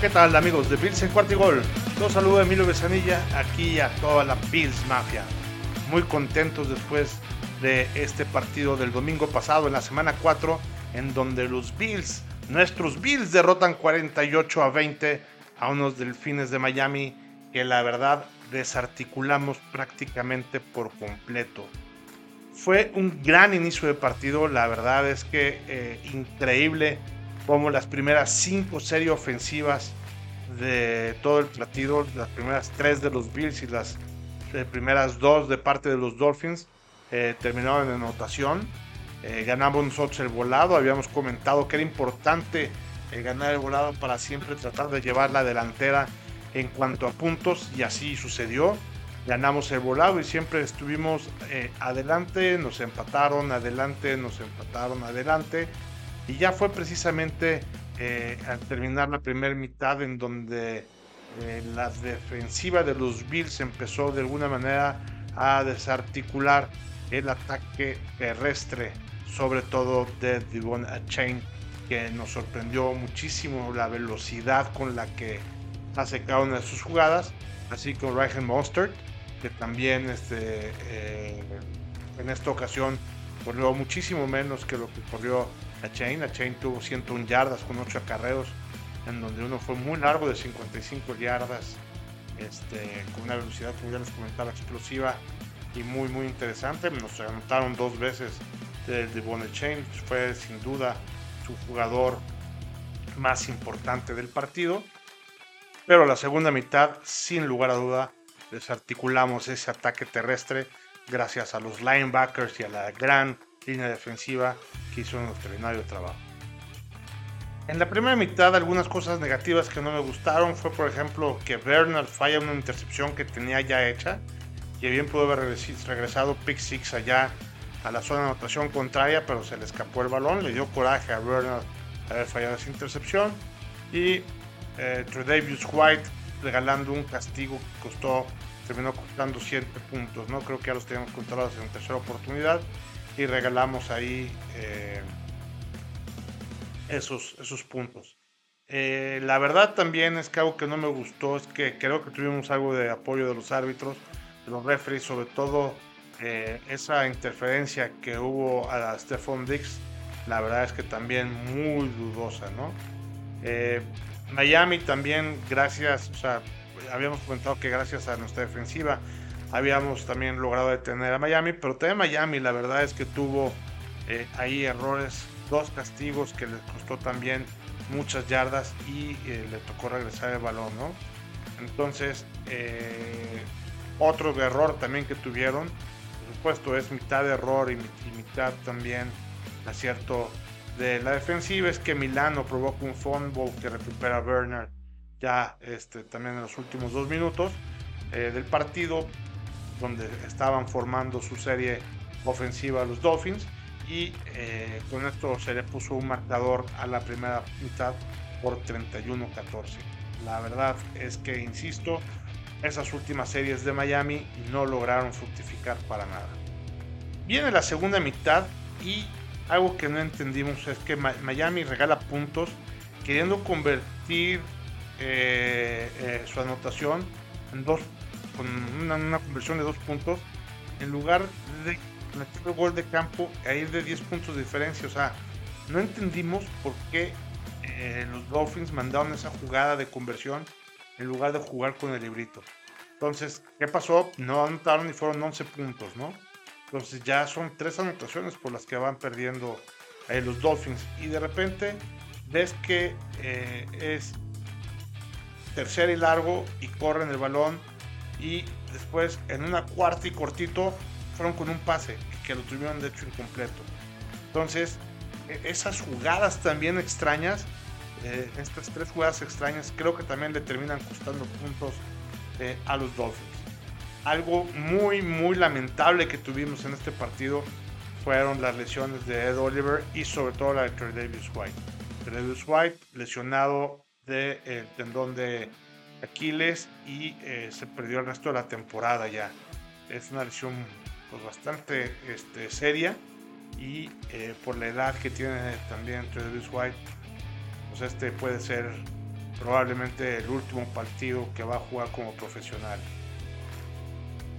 ¿qué tal amigos de Bills en Cuartigol? Los saludo Emilio Besanilla, aquí a toda la Bills Mafia. Muy contentos después de este partido del domingo pasado en la semana 4, en donde los Bills, nuestros Bills derrotan 48 a 20 a unos delfines de Miami que la verdad desarticulamos prácticamente por completo. Fue un gran inicio de partido, la verdad es que eh, increíble como las primeras cinco series ofensivas de todo el partido, las primeras tres de los Bills y las eh, primeras dos de parte de los Dolphins eh, terminaron en anotación. Eh, ganamos nosotros el volado, habíamos comentado que era importante ganar el volado para siempre tratar de llevar la delantera en cuanto a puntos y así sucedió. Ganamos el volado y siempre estuvimos adelante, nos empataron, adelante, nos empataron, adelante y ya fue precisamente eh, al terminar la primera mitad en donde eh, la defensiva de los Bills empezó de alguna manera a desarticular el ataque terrestre, sobre todo de Devon Chain, que nos sorprendió muchísimo la velocidad con la que hace cada una de sus jugadas, así como Ryan Mostert, que también este, eh, en esta ocasión corrió muchísimo menos que lo que corrió a Chain. A Chain tuvo 101 yardas con 8 acarreos, en donde uno fue muy largo de 55 yardas, este, con una velocidad, como ya les comentaba, explosiva y muy, muy interesante. Nos anotaron dos veces de, de Chain, fue sin duda su jugador más importante del partido. Pero la segunda mitad, sin lugar a duda, desarticulamos ese ataque terrestre gracias a los linebackers y a la gran línea defensiva que hizo un extraordinario trabajo. En la primera mitad, algunas cosas negativas que no me gustaron fue, por ejemplo, que Bernard falla una intercepción que tenía ya hecha y bien pudo haber regresado pick six allá a la zona de anotación contraria, pero se le escapó el balón, le dio coraje a Bernard haber fallado esa intercepción y eh, Tredavious White regalando un castigo que costó, terminó costando 7 puntos, ¿no? Creo que ya los teníamos controlados en tercera oportunidad y regalamos ahí eh, esos, esos puntos. Eh, la verdad también es que algo que no me gustó es que creo que tuvimos algo de apoyo de los árbitros, de los referees, sobre todo eh, esa interferencia que hubo a Stephon Dix, la verdad es que también muy dudosa, ¿no? Miami también, gracias, o sea, habíamos comentado que gracias a nuestra defensiva habíamos también logrado detener a Miami, pero también Miami la verdad es que tuvo eh, ahí errores, dos castigos que les costó también muchas yardas y eh, le tocó regresar el balón, ¿no? Entonces, eh, otro error también que tuvieron, por supuesto, es mitad error y, mitad también acierto de la defensiva, es que Milano provoca un fumble que recupera Bernard ya este, también en los últimos dos minutos del partido donde estaban formando su serie ofensiva los Dolphins y eh, con esto se le puso un marcador a la primera mitad por 31-14. La verdad es que, insisto, esas últimas series de Miami no lograron fructificar para nada. Viene la segunda mitad y algo que no entendimos es que Miami regala puntos queriendo convertir eh, eh, su anotación en dos con una, conversión de dos puntos, en lugar de meter el gol de campo e ir de 10 puntos de diferencia. O sea, no entendimos por qué eh, los Dolphins mandaron esa jugada de conversión en lugar de jugar con el librito. Entonces, ¿qué pasó? No anotaron y fueron 11 puntos, ¿no? Entonces ya son tres anotaciones por las que van perdiendo eh, los Dolphins. Y de repente ves que eh, es tercer y largo y corren el balón y después en una cuarta y cortito fueron con un pase que lo tuvieron de hecho incompleto. Entonces, e, esas jugadas también extrañas, eh, estas tres jugadas extrañas, creo que también le terminan costando puntos eh, a los Dolphins. Algo muy, muy lamentable que tuvimos en este partido fueron las lesiones de Ed Oliver y sobre todo la de Davis White. Davis White lesionado del de, tendón de Aquiles y eh, se perdió el resto de la temporada ya. Es una lesión pues, bastante este, seria y eh, por la edad que tiene también Travis White, pues este puede ser probablemente el último partido que va a jugar como profesional.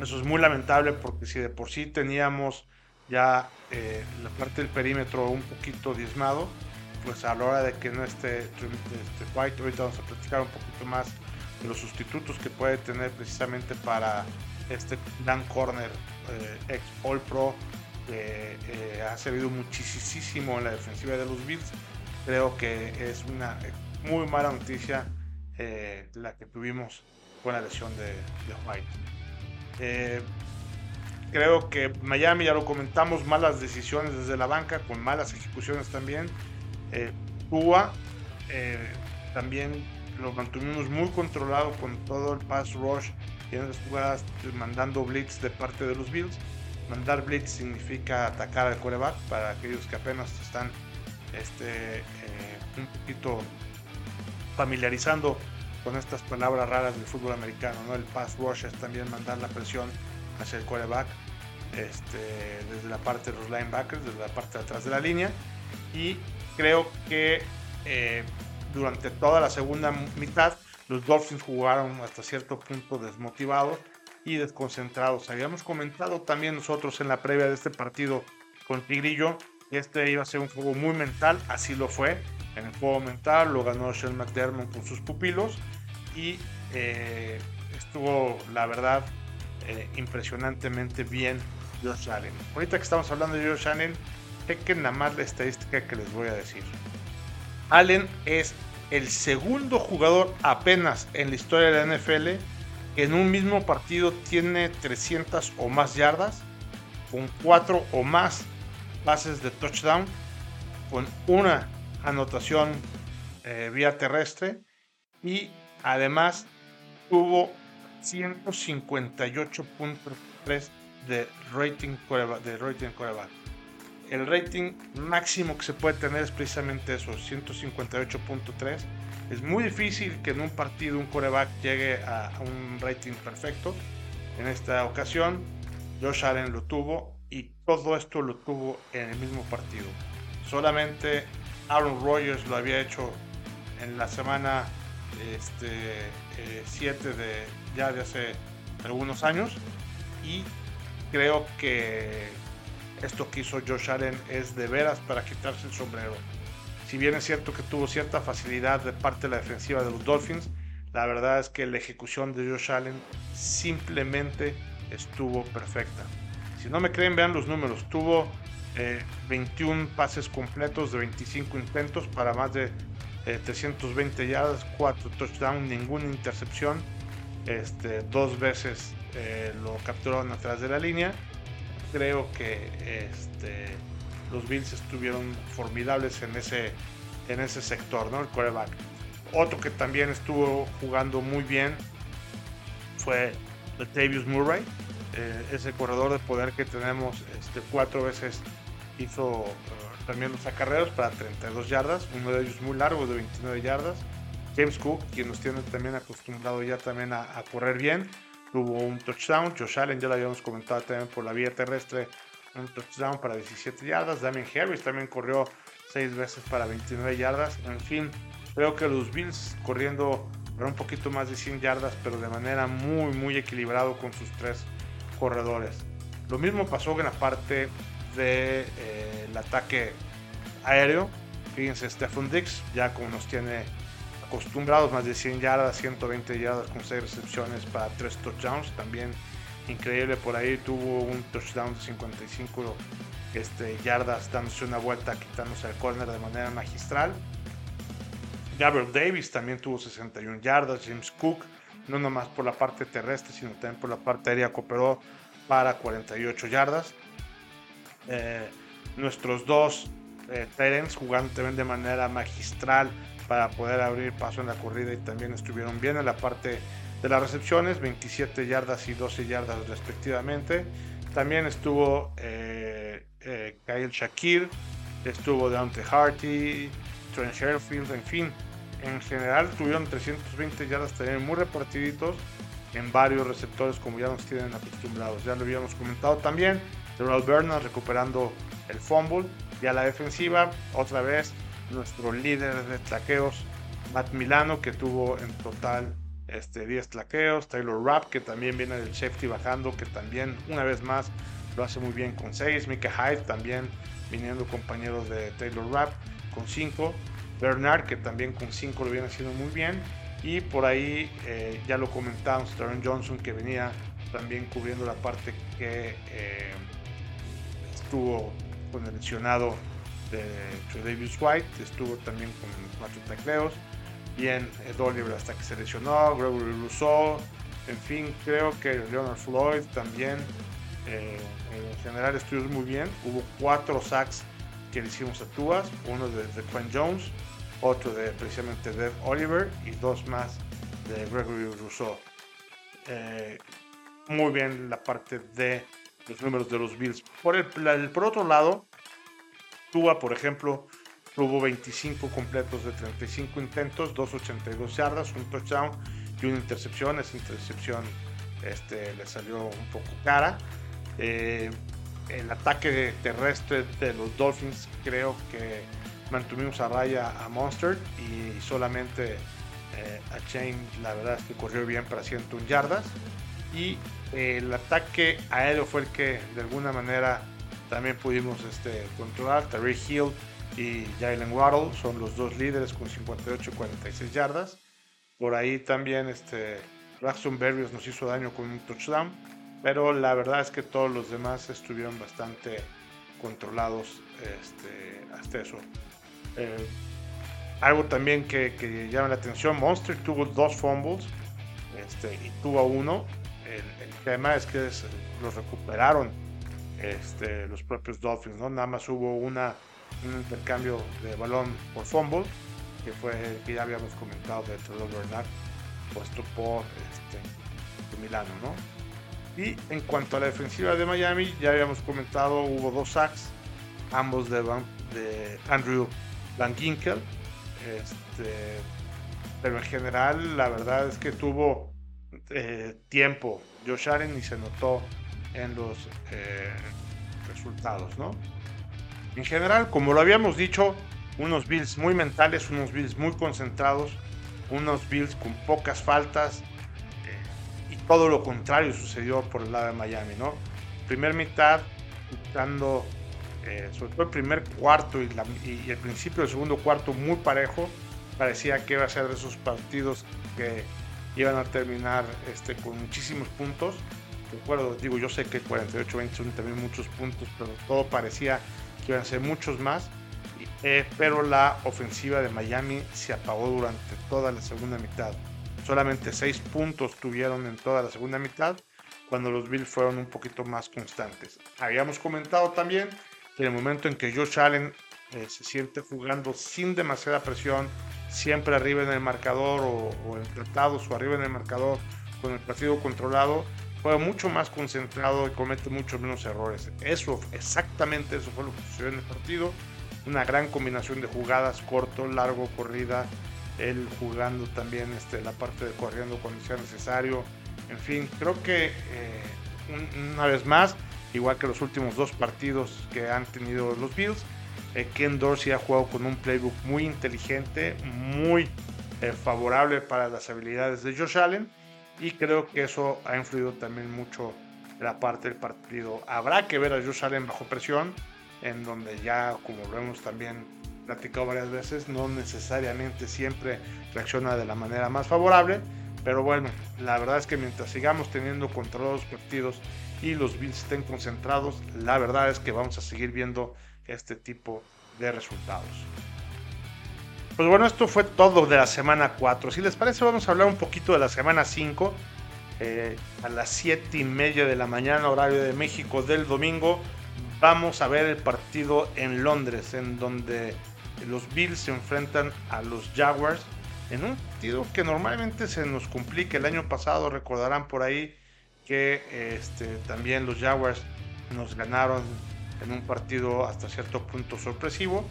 Eso es muy lamentable porque si de por sí teníamos ya eh, la parte del perímetro un poquito diezmado, pues a la hora de que no esté este White, ahorita vamos a platicar un poquito más los sustitutos que puede tener precisamente para este Dan Corner, eh, ex All Pro, que eh, ha servido muchísimo en la defensiva de los Bills. Creo que es una muy mala noticia eh, la que tuvimos con la lesión de, White. creo que Miami, ya lo comentamos, malas decisiones desde la banca, con malas ejecuciones también. Tua también lo mantuvimos muy controlado con todo el pass rush y en las jugadas mandando blitz de parte de los Bills. Mandar blitz significa atacar al coreback para aquellos que apenas están este, eh, un poquito familiarizando con estas palabras raras del fútbol americano. ¿no? El pass rush es también mandar la presión hacia el coreback este, desde la parte de los linebackers, desde la parte de atrás de la línea. Y creo que eh, durante toda la segunda mitad los Dolphins jugaron hasta cierto punto desmotivados y desconcentrados. Habíamos comentado también nosotros en la previa de este partido con Tigrillo que este iba a ser un juego muy mental, así lo fue. En el juego mental lo ganó Sean McDermott con sus pupilos y eh, estuvo, la verdad, eh, impresionantemente bien Josh Allen. Ahorita que estamos hablando de Josh Allen, chequen nada más la estadística que les voy a decir. Allen es el segundo jugador apenas en la historia de la NFL que en un mismo partido tiene 300 o más yardas, con 4 o más pases de touchdown, con una anotación eh, vía terrestre y además tuvo 158.3 de rating de rating coreback el rating máximo que se puede tener es precisamente eso, 158.3. Es muy difícil que en un partido un coreback llegue a, un rating perfecto. En esta ocasión, Josh Allen lo tuvo y todo esto lo tuvo en el mismo partido. Solamente Aaron Rodgers lo había hecho en la semana 7 este, de ya de hace algunos años y creo que esto que hizo Josh Allen es de veras para quitarse el sombrero. Si bien es cierto que tuvo cierta facilidad de parte de la defensiva de los Dolphins, la verdad es que la ejecución de Josh Allen simplemente estuvo perfecta. Si no me creen, vean los números. Tuvo 21 eh, pases completos de 25 intentos para más de 320 eh, yardas, 4 touchdowns, ninguna intercepción. Este, dos veces eh, lo capturaron atrás de la línea creo que este, los Bills estuvieron formidables en ese, en ese sector, ¿no? El coreback. Otro que también estuvo jugando muy bien fue Latavius Murray, eh, ese corredor de poder que tenemos este, cuatro veces hizo eh, también los acarreos para 32 yardas, uno de ellos muy largo de 29 yardas. James Cook, quien nos tiene también acostumbrado ya también a correr bien, tuvo un touchdown. Josh Allen, ya lo habíamos comentado también por la vía terrestre, un touchdown para 17 yardas. Damien Harris también corrió 6 veces para 29 yardas. En fin, creo que los Bills corriendo para un poquito más de 100 yardas, pero de manera muy, muy equilibrado con sus tres corredores. Lo mismo pasó en la parte del de, eh, ataque aéreo. Fíjense, Stephen Dix, ya como nos tiene acostumbrados, más de 100 yardas, 120 yardas con 6 recepciones para 3 touchdowns. También increíble, por ahí tuvo un touchdown de 55 este, yardas, dándose una vuelta, quitándose el corner de manera magistral. Gabriel Davis también tuvo 61 yardas. James Cook, no nomás por la parte terrestre, sino también por la parte aérea, cooperó para 48 yardas. Eh, nuestros dos eh, jugando también de manera magistral para poder abrir paso en la corrida y también estuvieron bien en la parte de las recepciones, 27 yardas y 12 yardas respectivamente. También estuvo eh, eh, Kyle Shakir, estuvo Dante Harty, Trent Sherfield, en fin, en general tuvieron 320 yardas también muy repartiditos en varios receptores como ya nos tienen acostumbrados. Ya lo habíamos comentado también. Terrell Bernard recuperando el fumble. Y a la defensiva, otra vez, nuestro líder de traqueos, Matt Milano, que tuvo en total este, 10 tlaqueos. Taylor Rapp, que también viene del safety bajando, que también, una vez más, lo hace muy bien con 6. Mika Hyde también viniendo compañeros de Taylor Rapp con 5. Bernard, que también con 5 lo viene haciendo muy bien. Y por ahí eh, ya lo comentamos, Taron Johnson, que venía también cubriendo la parte que eh, estuvo con el lesionado de Davis White, estuvo también con cuatro tacleos. Bien, Ed Oliver hasta que se lesionó, Gregory Rousseau, en fin, creo que Leonard Floyd también. Eh, en general estuvimos muy bien. Hubo cuatro sacks que le hicimos a Tuas, uno de, de Quinn Jones, otro de precisamente Ed Oliver y dos más de Gregory Rousseau. Eh, muy bien la parte de los números de los Bills. Por, el, por otro lado, Tua, por ejemplo, tuvo 25 completos de 35 intentos, 282 yardas, un touchdown y una intercepción. Esa intercepción este, le salió un poco cara. Eh, el ataque terrestre de los Dolphins creo que mantuvimos a raya a Monster y solamente eh, a Chain la verdad es que corrió bien para 101 yardas y el ataque aéreo fue el que de alguna manera también pudimos este, controlar. Tariq Hill y Jalen Waddle son los dos líderes con 58 y 46 yardas. Por ahí también este, Braxton Berrios nos hizo daño con un touchdown. Pero la verdad es que todos los demás estuvieron bastante controlados este, hasta eso. Eh, algo también que, llama la atención, Monster tuvo dos fumbles este, y tuvo uno el, tema es que los recuperaron este, los propios Dolphins, ¿no? Nada más hubo una, un intercambio de balón por fumble, que fue el que ya habíamos comentado de Trevor Bernard, puesto por este, Milano, ¿no? Y en cuanto a la defensiva de Miami, ya habíamos comentado, hubo dos sacks, ambos de, Andrew Van Ginkel, este, pero en general la verdad es que tuvo eh, tiempo Josh Allen y se notó en los eh, resultados, ¿no? En general, como lo habíamos dicho, unos Bills muy mentales, unos Bills muy concentrados, unos Bills con pocas faltas eh, y todo lo contrario sucedió por el lado de Miami, ¿no? Primer mitad, dando sobre todo el primer cuarto y, y, el principio del segundo cuarto muy parejo, parecía que iba a ser de esos partidos que iban a terminar este, con muchísimos puntos. Recuerdo, digo, yo sé que 48-20 son también muchos puntos, pero todo parecía que iban a ser muchos más. Eh, pero la ofensiva de Miami se apagó durante toda la segunda mitad. Solamente 6 puntos tuvieron en toda la segunda mitad, cuando los Bills fueron un poquito más constantes. Habíamos comentado también que en el momento en que Josh Allen eh, se siente jugando sin demasiada presión, siempre arriba en el marcador o, o o arriba en el marcador con el partido controlado, juega mucho más concentrado y comete muchos menos errores. Eso, exactamente eso fue lo que sucedió en el partido. Una gran combinación de jugadas, corto, largo, corrida, él jugando también este, la parte de corriendo cuando sea necesario. En fin, creo que eh, una vez más, igual que los últimos dos partidos que han tenido los Bills, eh, Ken Dorsey ha jugado con un playbook muy inteligente, muy eh, favorable para las habilidades de Josh Allen y creo que eso ha influido también mucho la parte del partido. Habrá que ver a Allen bajo presión, en donde ya, como lo hemos también platicado varias veces, no necesariamente siempre reacciona de la manera más favorable, pero bueno, la verdad es que mientras sigamos teniendo controlados partidos y los Bills estén concentrados, la verdad es que vamos a seguir viendo este tipo de resultados. Pues bueno, esto fue todo de la semana 4. Si les parece, vamos a hablar un poquito de la semana 5. Eh, a las 7 y media de la mañana, horario de México del domingo, vamos a ver el partido en Londres, en donde los Bills se enfrentan a los Jaguars. En un partido que normalmente se nos complica. El año pasado recordarán por ahí que este, también los Jaguars nos ganaron en un partido hasta cierto punto sorpresivo,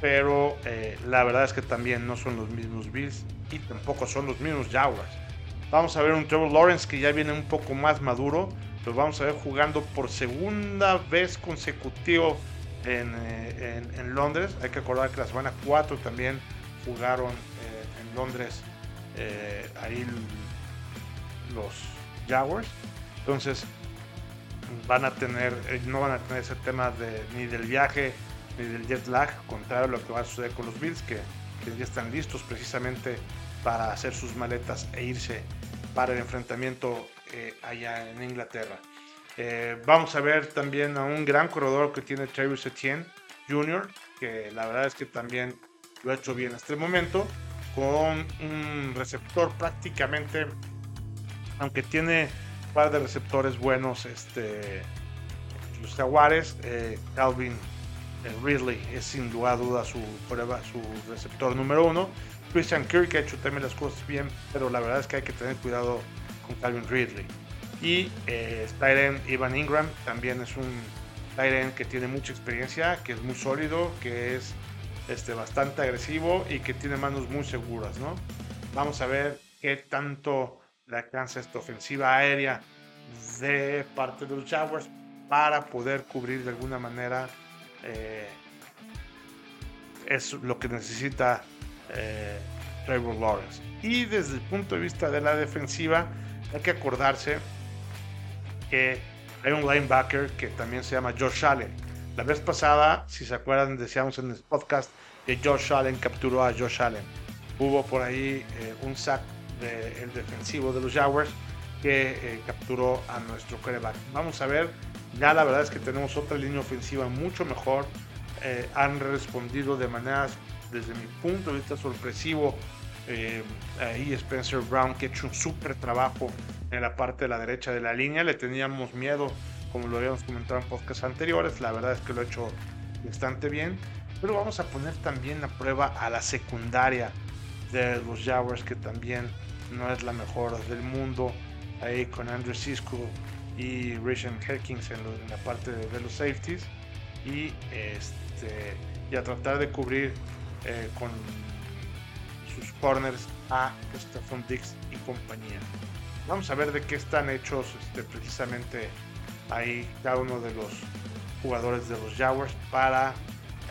pero eh, la verdad es que también no son los mismos Bills y tampoco son los mismos Jaguars. Vamos a ver un Trevor Lawrence que ya viene un poco más maduro, lo vamos a ver jugando por segunda vez consecutivo en, eh, Londres. Hay que acordar que la semana 4 también jugaron eh, en Londres ahí los Jaguars. Entonces van a tener, no van a tener ese tema de, ni del viaje del jet lag, contrario a lo que va a suceder con los Bills, que, ya están listos precisamente para hacer sus maletas e irse para el enfrentamiento eh, allá en Inglaterra. vamos a ver también a un gran corredor que tiene Travis Etienne Jr., que la verdad es que también lo ha hecho bien hasta el momento, con un receptor prácticamente, aunque tiene un par de receptores buenos, este, los Jaguares, eh, Calvin eh, Ridley es sin duda duda su prueba, su receptor número uno. Christian Kirk ha hecho también las cosas bien, pero la verdad es que hay que tener cuidado con Calvin Ridley. Y eh, Ivan Ingram también es un Tyren que tiene mucha experiencia, que es muy sólido, que es este, bastante agresivo y que tiene manos muy seguras, ¿no? Vamos a ver qué tanto le alcanza esta ofensiva aérea de parte de los Jaguars para poder cubrir de alguna manera eh, es lo que necesita eh, Trevor Lawrence. Y desde el punto de vista de la defensiva, hay que acordarse que hay un linebacker que también se llama Josh Allen. La vez pasada, si se acuerdan, decíamos en el podcast que Josh Allen capturó a Josh Allen. Hubo por ahí eh, un sack del defensivo de los Jaguars que eh, capturó a nuestro quarterback. Vamos a ver, ya la verdad es que tenemos otra línea ofensiva mucho mejor. Eh, han respondido de maneras, desde mi punto de vista, sorpresivo. ahí Spencer Brown que ha hecho un súper trabajo en la parte de la derecha de la línea. Le teníamos miedo, como lo habíamos comentado en podcasts anteriores. La verdad es que lo ha hecho bastante bien. Pero vamos a poner también a prueba a la secundaria de los Jaguars, que también no es la mejor del mundo. Ahí con Andrew Cisco y Richard Herkins en, la parte de, los safeties. Y, este, y a tratar de cubrir eh, con sus corners a Stephon Dix y compañía. Vamos a ver de qué están hechos este, precisamente ahí cada uno de los jugadores de los Jaguars para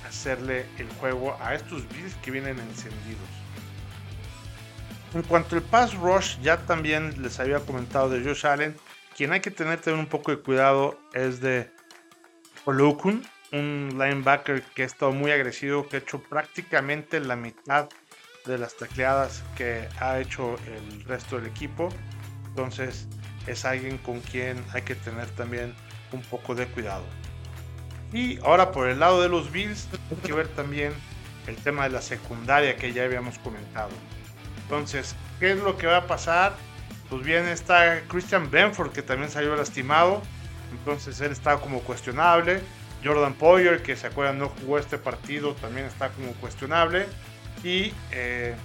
hacerle el juego a estos Bills que vienen encendidos. En cuanto al pass rush, ya también les había comentado de Josh Allen. Quien hay que tener también un poco de cuidado es de Olokun, un linebacker que ha estado muy agresivo, que ha hecho prácticamente la mitad de las tacleadas que ha hecho el resto del equipo. Entonces es alguien con quien hay que tener también un poco de cuidado. Y ahora por el lado de los Bills hay que ver también el tema de la secundaria que ya habíamos comentado. Entonces, ¿qué es lo que va a pasar? Pues bien, está Christian Benford que también salió lastimado. Entonces él está como cuestionable. Jordan Poyer, que se acuerdan no jugó este partido, también está como cuestionable. Y eh,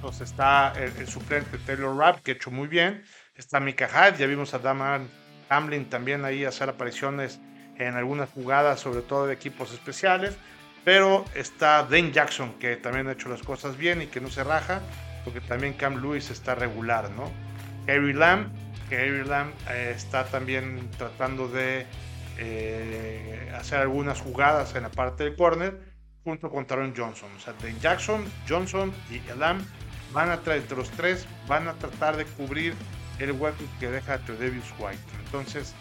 pues está el, suplente Taylor Rapp, que ha hecho muy bien. Está Mika Hyde, ya vimos a Daman Hamlin también ahí hacer apariciones en algunas jugadas, sobre todo de equipos especiales. Pero está Dane Jackson, que también ha hecho las cosas bien y que no se raja, porque también Cam Lewis está regular, ¿no? Harry Lamb, que Lamb eh, está también tratando de eh, hacer algunas jugadas en la parte del corner, junto con Taron Johnson. O sea, Dane Jackson, Johnson y Lamb van a traer los tres, van a tratar de cubrir el hueco que deja Davis White. Entonces,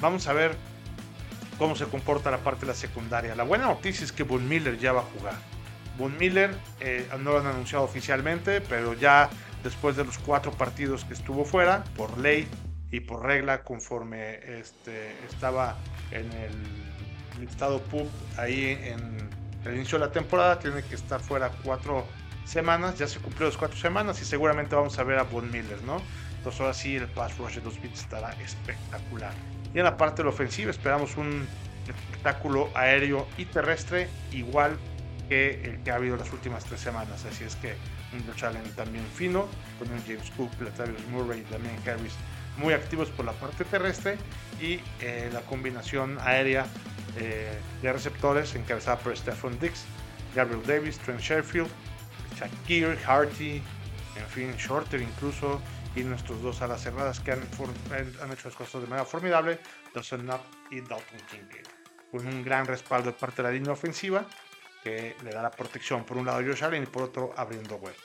vamos a ver cómo se comporta la parte de la secundaria. La buena noticia es que Von Miller ya va a jugar. Von Miller eh, no lo han anunciado oficialmente, pero ya después de los cuatro partidos que estuvo fuera, por ley y por regla, conforme este, estaba en el estado PUB ahí en el inicio de la temporada, tiene que estar fuera cuatro semanas, ya se cumplió las cuatro semanas y seguramente vamos a ver a Von Miller, ¿no? Entonces ahora sí el pass rush de los Beats estará espectacular. Y en la parte de la ofensiva esperamos un espectáculo aéreo y terrestre igual que el que ha habido las últimas tres semanas. Así es que un challenge también fino, con un James Cook, Latavius Murray también Harris muy activos por la parte terrestre y eh, la combinación aérea eh, de receptores encabezada por Stephon Dix, Gabriel Davis, Trent Sheffield, Shakir, Harty, en fin, Shorter incluso, y nuestros dos alas cerradas que han, han hecho las cosas de manera formidable, Dawson Knapp y Dalton King, con un gran respaldo de parte de la línea ofensiva que le da la protección por un lado a Josh Allen y por otro abriendo huecos.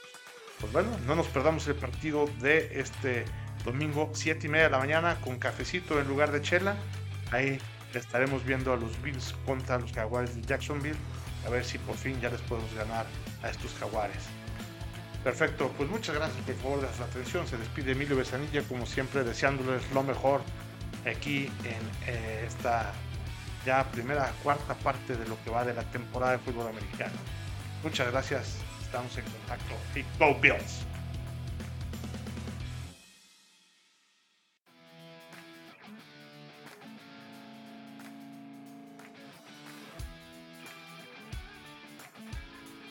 pues bueno, no nos perdamos el partido de este domingo, 7 y media de la mañana, con cafecito en lugar de chela. Ahí estaremos viendo a los Bills contra los Jaguares de Jacksonville. A ver si por fin ya les podemos ganar a estos Jaguares. Perfecto, pues muchas gracias por favor de su atención. Se despide Emilio Besanilla, como siempre, deseándoles lo mejor aquí en eh, esta ya primera, cuarta parte de lo que va de la temporada de fútbol americano. Muchas gracias, estamos en contacto Bills.